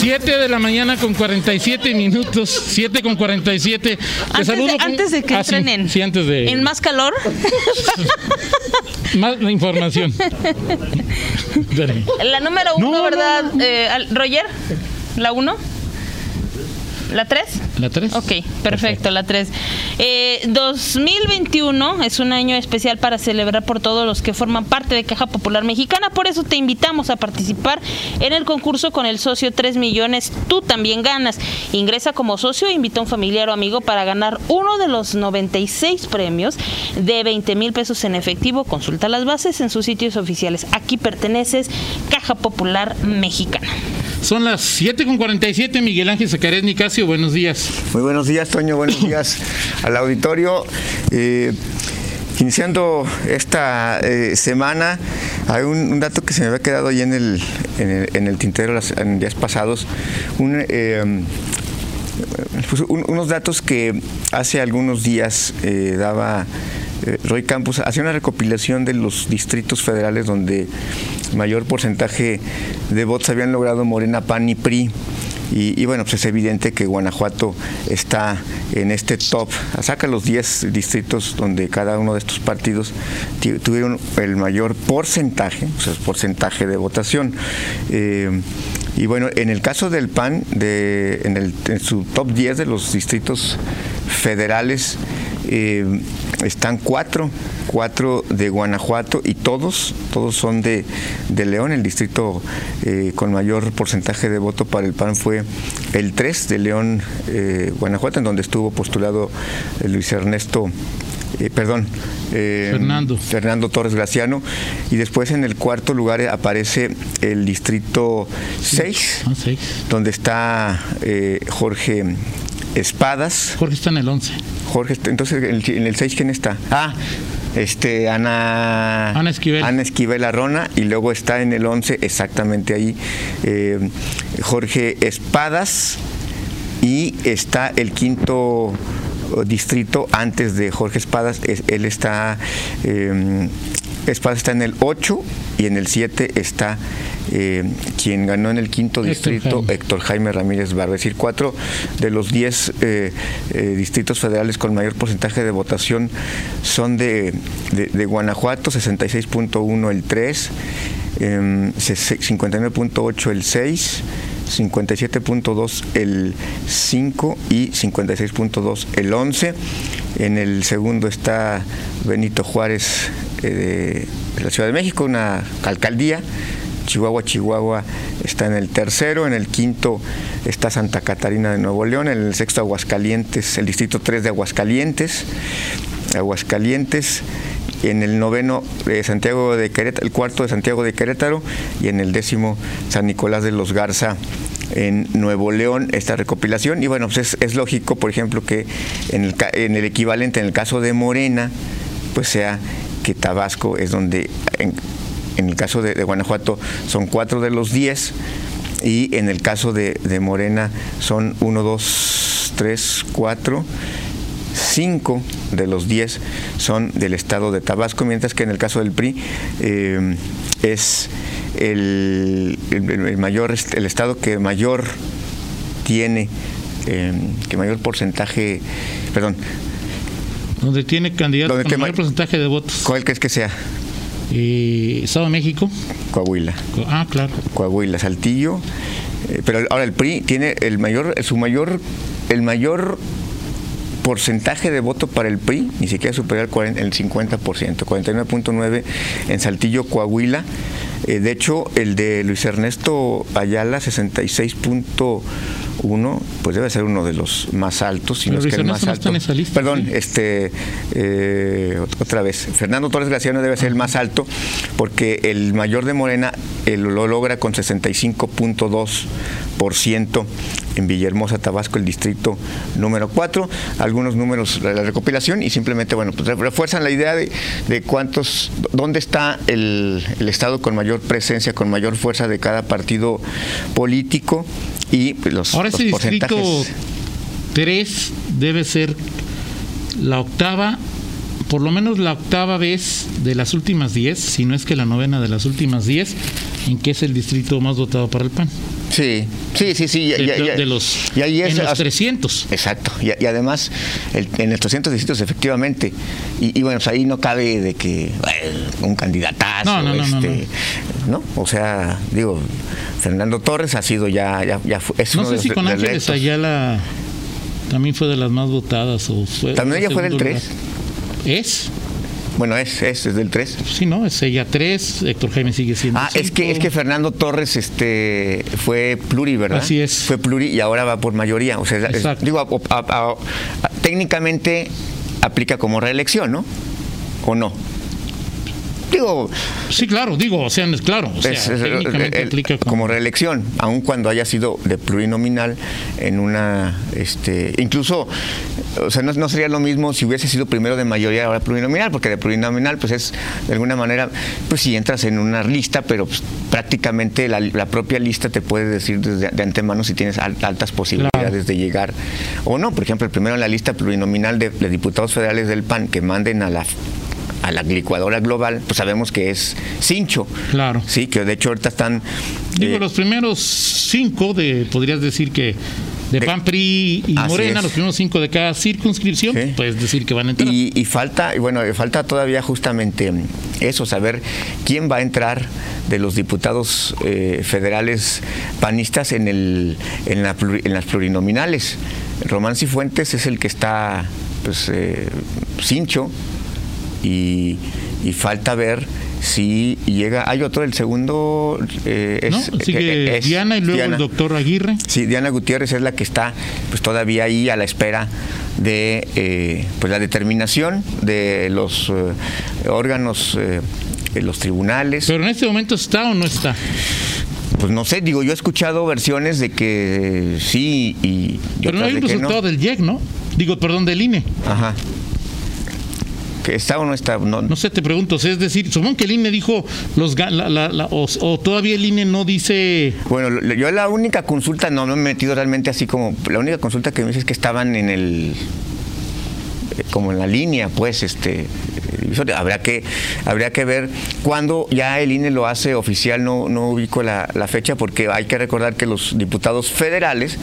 7 de la mañana con 47 minutos. 7 con 47. Te Antes, saludo de, con- antes de que Ah, sí, entrenen. Sí, antes de. En más calor. Más la información. La número uno, No, no, ¿verdad, no. eh, al- Roger? ¿La uno? ¿La tres? ¿La 3? Ok, perfecto, la 3. 2021 es un año especial para celebrar por todos los que forman parte de Caja Popular Mexicana, por eso te invitamos a participar en el concurso con el socio 3 millones, tú también ganas. Ingresa como socio, invita a un familiar o amigo para ganar uno de los 96 premios de 20 mil pesos en efectivo. Consulta las bases en sus sitios oficiales. Aquí perteneces Caja Popular Mexicana. Son las 7 con 47. Miguel Ángel Zacarías Nicasio, buenos días. Muy buenos días, Toño. Buenos días al auditorio. Eh, iniciando esta eh, semana, hay un, un dato que se me había quedado ahí en el, en el, en el tintero las- en días pasados. Un, eh, pues, un- unos datos que hace algunos días daba eh, Roy Campos, hacía una recopilación de los distritos federales donde mayor porcentaje de votos habían logrado Morena, PAN y PRI. Y, bueno, pues es evidente que Guanajuato está en este top. Saca los 10 distritos donde cada uno de estos partidos ti- tuvieron el mayor porcentaje, o sea, porcentaje de votación. Eh, y bueno, en el caso del PAN, de, en, el, su top 10 de los distritos federales, eh, están cuatro, cuatro de Guanajuato y todos, todos son de, de León. El distrito eh, con mayor porcentaje de voto para el PAN fue el 3 de León, eh, Guanajuato, en donde estuvo postulado eh, Luis Ernesto, eh, perdón, eh, Fernando. Fernando Torres Graciano. Y después en el cuarto lugar aparece el distrito 6, Ah, seis. donde está eh, Jorge Espadas. Jorge está en el 11. Jorge, entonces en el- en el 6, ¿quién está? Ah, este, Ana... Ana Esquivel. Ana Esquivel Arrona, y luego está en el 11, exactamente ahí, eh, Jorge Espadas, y está el quinto eh, distrito antes de Jorge Espadas, es- él está... eh, Espadas está en el 8 y en el 7 está eh, quien ganó en el quinto Héctor distrito, Jaime. Héctor Jaime Ramírez Barba. Es decir, cuatro de los 10 eh, eh, distritos federales con mayor porcentaje de votación son de, de- de Guanajuato, 66.1 el 3, em, se- 59.8 el 6. 57.2 el 5 y 56.2 el 11. En el segundo está Benito Juárez eh, de la Ciudad de México, una alcaldía. Chihuahua, Chihuahua está en el tercero, en el quinto está Santa Catarina de Nuevo León, en el sexto Aguascalientes, el distrito 3 de Aguascalientes, Aguascalientes, en el noveno eh, Santiago de Querétaro, el cuarto de Santiago de Querétaro y en el décimo San Nicolás de los Garza en Nuevo León esta recopilación. Y bueno pues es, es lógico por ejemplo que en el, en el equivalente en el caso de Morena pues sea que Tabasco es donde en, en el caso de, de Guanajuato son cuatro de los diez y en el caso de, de Morena son uno, dos, tres, cuatro, cinco de los diez son del estado de Tabasco, mientras que en el caso del PRI eh, es el, el- el mayor, el estado que mayor tiene, eh, que mayor porcentaje, perdón, Donde tiene candidato Donde con mayor ma- porcentaje de votos. ¿cuál crees que sea? Eh, Estado de México. Coahuila. Co- Ah, claro. Coahuila, Saltillo. pero ahora el PRI tiene el mayor, su mayor, el mayor porcentaje de voto para el PRI, ni siquiera superior al 40 el 50%, 49.9 en Saltillo, Coahuila. Eh, de hecho, el de Luis Ernesto Ayala, 66.1, pues debe ser uno de los más altos, si no es que el más no alto. lista, Perdón, ¿sí? este eh, otra vez Fernando Torres Graciano debe ser el más alto porque el mayor de Morena eh, lo logra con 65.2% en Villahermosa, Tabasco, el distrito número 4. Algunos números de la recopilación y simplemente, bueno, pues refuerzan la idea de, de cuántos, dónde está el, el estado con mayor presencia, con mayor fuerza de cada partido político y pues, los, Ahora los ese distrito porcentajes. 3 debe ser la octava, por lo menos la octava vez de las últimas 10, si no es que la novena de las últimas 10, en que es el distrito más votado para el PAN. Sí, sí, sí, sí. De, y- y- de los, y en los 300. Exacto, y, y además el- en estos 300 distritos efectivamente, y, y bueno, pues ahí no cabe de que un candidatazo, No, no, no, no, este, ¿no? O sea, digo, Fernando Torres ha sido ya, ya, ya fue- es No uno sé de si los con de- Ángeles. Ayala también fue de las más votadas o fue También ella fue del segundo 3. lugar. ¿Es? Bueno, es, es, es del 3. Sí, no, es ella 3, Héctor Jaime sigue siendo Ah, es que, es que Fernando Torres este, fue pluri, ¿verdad? Así es. Fue pluri y ahora va por mayoría. O sea, es- digo, a- a- a- a- técnicamente aplica como reelección, ¿no? ¿O no? Digo, Sí, claro, digo, o sea, es claro, o sea, es- el- como, como reelección, aun cuando haya sido de plurinominal en una, este, incluso, o sea, no, no sería lo mismo si hubiese sido primero de mayoría ahora plurinominal, porque de plurinominal, pues es de alguna manera, pues si entras en una lista, pero pues, prácticamente la, la propia lista te puede decir desde de antemano si tienes al- altas posibilidades de llegar o no. Por ejemplo, el primero en la lista plurinominal de, de diputados federales del PAN que manden a la a la licuadora global, pues sabemos que es Cincho. Claro. Sí, que de hecho ahorita están. Digo, eh, los primeros cinco de, podrías decir que de, De- PAN, PRI y Morena, los primeros cinco de cada circunscripción, Sí. puedes decir que van a entrar. y, y falta, y bueno, falta todavía justamente eso, saber quién va a entrar de los diputados eh, federales panistas en, el, en, la en las plurinominales. Román Cifuentes es el que está, pues, eh, cincho, y, y falta ver si llega. Hay otro, el segundo eh, es. ¿No? Sigue es Diana y luego Diana. el doctor Aguirre. Sí, Diana Gutiérrez es la que está pues todavía ahí a la espera de eh, pues la determinación de los eh, órganos eh, de los tribunales. Pero en este momento está o no está. Pues no sé, digo, yo he escuchado versiones de que sí y, Pero no hay un resultado no. del IEC, ¿no? Digo, perdón, del INE. Ajá. Que está o no está, no, No sé, te pregunto, es decir, supongo que el INE dijo los la- la- la- o, o todavía el INE no dice Bueno, yo la única consulta, no me he metido realmente así como, la única consulta que me dice es que estaban en el, eh, como en la línea, pues, este, habría que, habría que ver cuándo ya el INE lo hace oficial, no, no ubico la, la fecha, porque hay que recordar que los diputados federales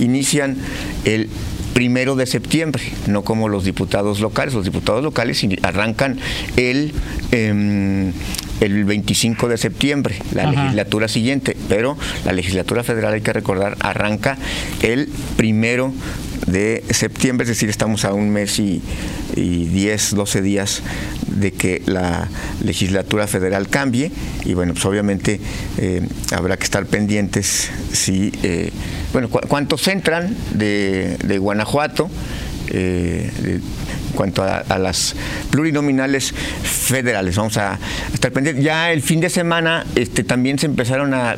inician el primero de septiembre, no como los diputados locales. Los diputados locales arrancan el, em, el 25 de septiembre, la Ajá. legislatura siguiente, pero la legislatura federal, hay que recordar, arranca el primero de septiembre, es decir, estamos a un mes y, y 10, 12 días de que la legislatura federal cambie y bueno, pues obviamente eh, habrá que estar pendientes si, eh, bueno, cu- cuántos entran de, de Guanajuato, eh, de- en cuanto a, las plurinominales federales. Vamos a estar pendientes. Ya el fin de semana este, también se empezaron a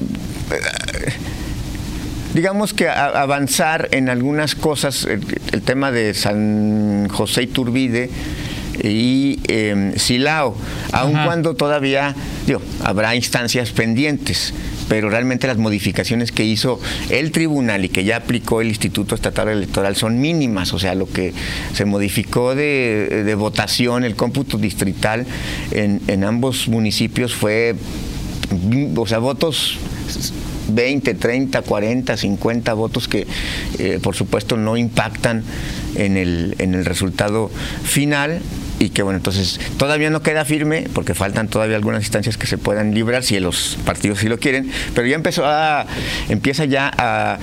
digamos que avanzar en algunas cosas, el, el tema de San José Iturbide y eh, Silao, aun Ajá. cuando todavía digo, habrá instancias pendientes, pero realmente las modificaciones que hizo el tribunal y que ya aplicó el Instituto Estatal Electoral son mínimas, o sea, lo que se modificó de, de votación, el cómputo distrital en, en ambos municipios fue, o sea, votos 20, 30, 40, 50 votos que eh, por supuesto no impactan en el, en el resultado final y que bueno, entonces todavía no queda firme porque faltan todavía algunas instancias que se puedan librar si los partidos sí lo quieren, pero ya empezó a, empieza ya a,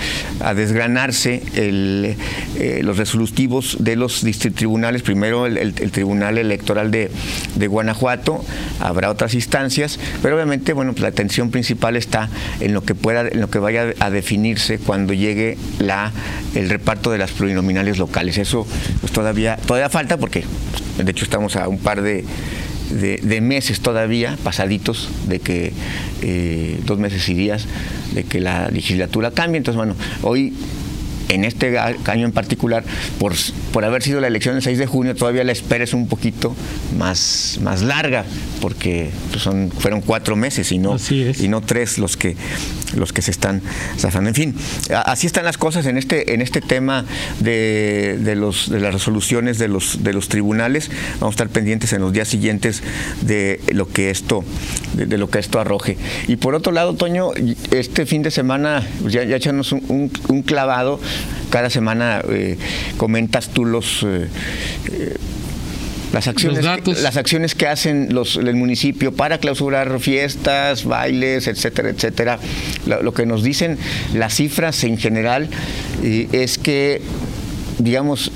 desgranarse eh, los resolutivos de los tribunales, primero el, Tribunal Electoral de, de Guanajuato, habrá otras instancias, pero obviamente bueno, pues la atención principal está en lo que pueda, en lo que vaya a definirse cuando llegue la, el reparto de las plurinominales locales. Eso pues todavía, todavía falta porque de hecho estamos a un par de, de, meses todavía, pasaditos, de que eh, dos meses y días, de que la legislatura cambie. Entonces, bueno, hoy en este año en particular, por, por haber sido la elección el 6 de junio, todavía la espera es un poquito más, más larga, porque pues, son, fueron cuatro meses y no, y no tres los que, los que se están zafando. En fin, así están las cosas en este, en este tema de, de, los, de las resoluciones de los, de los tribunales. Vamos a estar pendientes en los días siguientes de lo que esto, de, lo que esto arroje. Y por otro lado, Toño, este fin de semana ya, ya echamos un, un, clavado. Cada semana eh, comentas tú los eh, eh, las acciones, las acciones que hacen los, el municipio para clausurar fiestas, bailes, etcétera, etcétera. Lo, que nos dicen las cifras en general es que, digamos,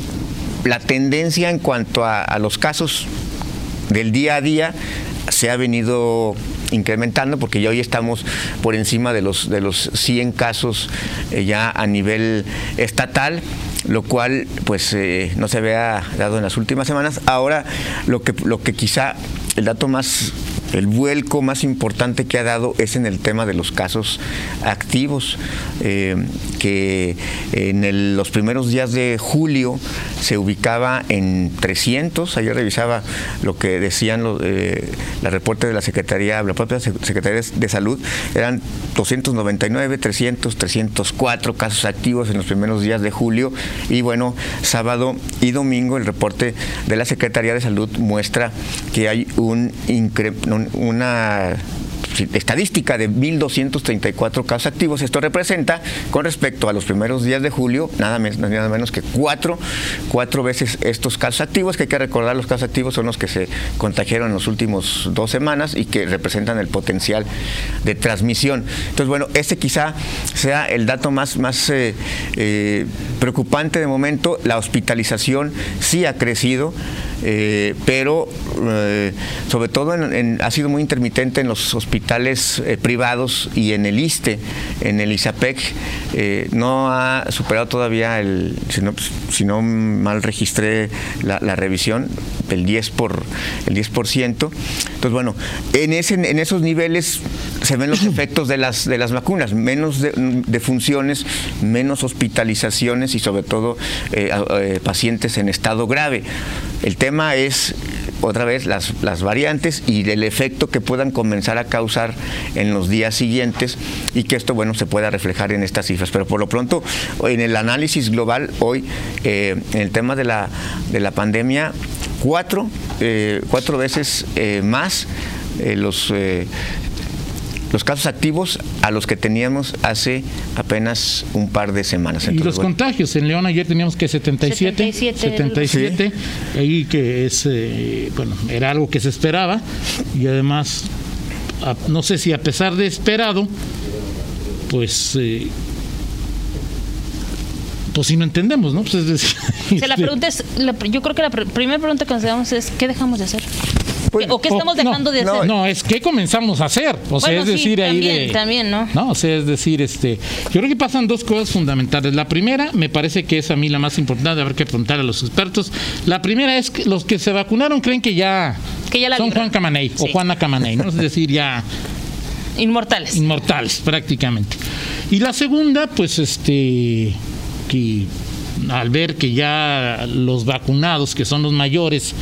la tendencia en cuanto a, los casos del día a día se ha venido incrementando porque ya hoy estamos por encima de los de los 100 casos eh, ya a nivel estatal lo cual pues eh, no se había dado en las últimas semanas. Ahora lo que, lo que quizá el dato más el vuelco más importante que ha dado es en el tema de los casos activos, eh, que en los primeros días de julio se ubicaba en 300, ayer revisaba lo que decían los, eh, la reporte de la Secretaría, la propia Secretaría de Salud, eran 299, 300, 304 casos activos en los primeros días de julio. Y bueno, sábado y domingo el reporte de la Secretaría de Salud muestra que hay un una estadística de 1.234 casos activos. Esto representa, con respecto a los primeros días de julio, nada, nada menos que cuatro, cuatro veces estos casos activos, que hay que recordar, los casos activos son los que se contagiaron en las últimas dos semanas y que representan el potencial de transmisión. Entonces, bueno, este quizá sea el dato más, más eh, eh, preocupante de momento. La hospitalización sí ha crecido. Eh, pero sobre todo ha sido muy intermitente en los hospitales eh, privados y en el ISTE, en el ISAPEC, eh, no ha superado todavía el, si no, mal registré la, revisión, el 10 por el 10%. Entonces, bueno, en, ese, en esos niveles se ven los efectos de las, de las vacunas, menos de, funciones, menos hospitalizaciones y sobre todo eh, pacientes en estado grave. El tema es otra vez las, las variantes y el efecto que puedan comenzar a causar en los días siguientes y que esto, bueno, se pueda reflejar en estas cifras. Pero por lo pronto, en el análisis global, hoy, eh, en el tema de la, de la pandemia, cuatro, eh, cuatro veces eh, más los los casos activos a los que teníamos hace apenas un par de semanas. y los contagios, en León ayer teníamos que 77, 77, ahí que es, eh, bueno, era algo que se esperaba y además, no sé si a pesar de esperado, pues... Eh, pues si no entendemos, ¿no? Pues es decir, la pregunta es, yo creo que la primera pregunta que nos damos es, ¿qué dejamos de hacer? ¿O qué estamos dejando de hacer? No, es que comenzamos a hacer. O sea, es decir, ahí de, también, ¿no? No, o sea, es decir, este, yo creo que pasan dos cosas fundamentales. La primera, me parece que es a mí la más importante, haber que preguntar a los expertos. La primera es que los que se vacunaron creen que ya, son Juan Camaney o Juana Camaney, ¿no? Es decir, ya inmortales. Inmortales, prácticamente. Y la segunda, pues este que al ver que ya los vacunados, que son los mayores,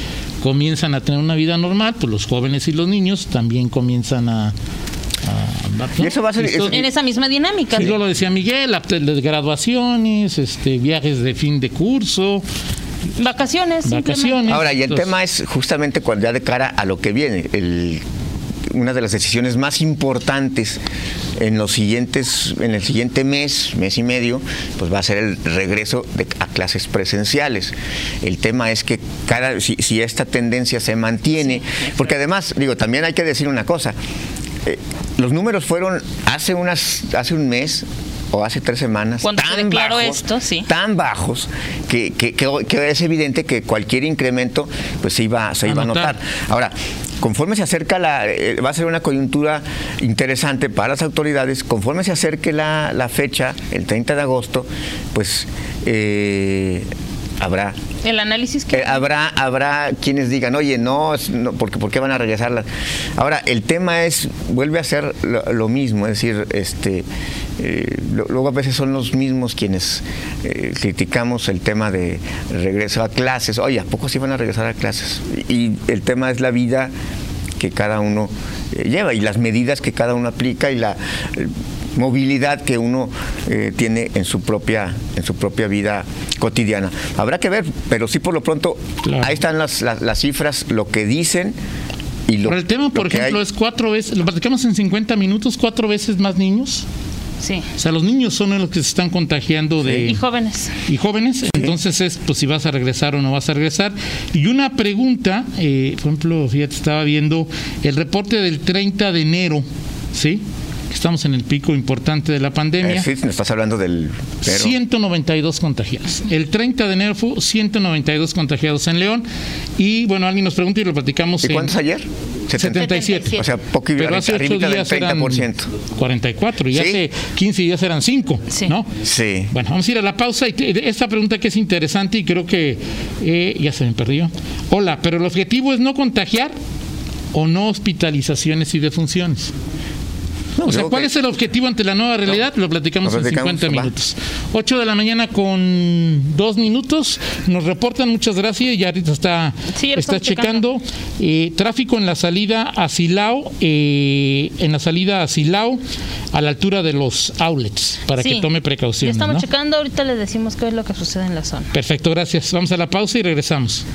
comienzan a tener una vida normal, pues los jóvenes y los niños también comienzan a, y eso va a ser en esa misma dinámica. Sí, lo decía Miguel, las graduaciones, este, viajes de fin de curso. Vacaciones. Vacaciones. Ahora, y el tema es justamente cuando ya de cara a lo que viene, el una de las decisiones más importantes en los siguientes, en el siguiente mes, mes y medio, pues va a ser el regreso a clases presenciales. El tema es que cada, si, esta tendencia se mantiene, porque además, digo, también hay que decir una cosa. Eh, los números fueron hace unas, hace un mes o hace tres semanas Cuando tan bajos, esto, sí. tan bajos que, que, es evidente que cualquier incremento pues se iba, se iba a notar. Ahora, conforme se acerca la, eh, va a ser una coyuntura interesante para las autoridades, conforme se acerque la, fecha, el 30 de agosto, pues eh, habrá. El análisis que eh, habrá habrá quienes digan oye no, no porque por qué van a regresarlas ahora el tema es vuelve a ser lo, mismo es decir este eh, luego a veces son los mismos quienes eh, criticamos el tema de regreso a clases. Oye a poco sí van a regresar a clases y el tema es la vida que cada uno lleva y las medidas que cada uno aplica y la movilidad que uno eh, tiene en su propia en su propia vida cotidiana. Habrá que ver, pero sí por lo pronto ahí están las, las, cifras, lo que dicen. Y lo, pero el tema, por ejemplo, es cuatro veces, lo platicamos en 50 minutos, cuatro veces más niños. Sí. O sea, los niños son los que se están contagiando de... Y jóvenes. Y jóvenes. Entonces es, pues, si vas a regresar o no vas a regresar. Y una pregunta, eh, por ejemplo, fíjate, estaba viendo el reporte del 30 de enero, ¿sí? Estamos en el pico importante de la pandemia. Eh, sí, estás hablando del... 192 contagiados. El 30 de enero fue 192 contagiados en León. Y bueno, alguien nos pregunta y lo platicamos. ¿Y cuántos ayer? 77. O sea, poco Pero hace 8 días 30%. Eran 44 y hace 15 días eran 5, ¿no? Sí. Bueno, vamos a ir a la pausa. y Esta pregunta que es interesante y creo que eh, ya se me perdió. Hola, pero el objetivo es no contagiar o no hospitalizaciones y defunciones o sea, ¿cuál es el objetivo ante la nueva realidad? Lo platicamos, en 50 minutos. 8 de la mañana con 2 minutos. Nos reportan, muchas gracias. Y ahorita está, está checando. Eh, tráfico en la salida a Silao, eh, en la salida a Silao, a la altura de los outlets, para que tome precauciones. Estamos checando, ahorita le decimos qué es lo que sucede en la zona. Perfecto, gracias. Vamos a la pausa y regresamos.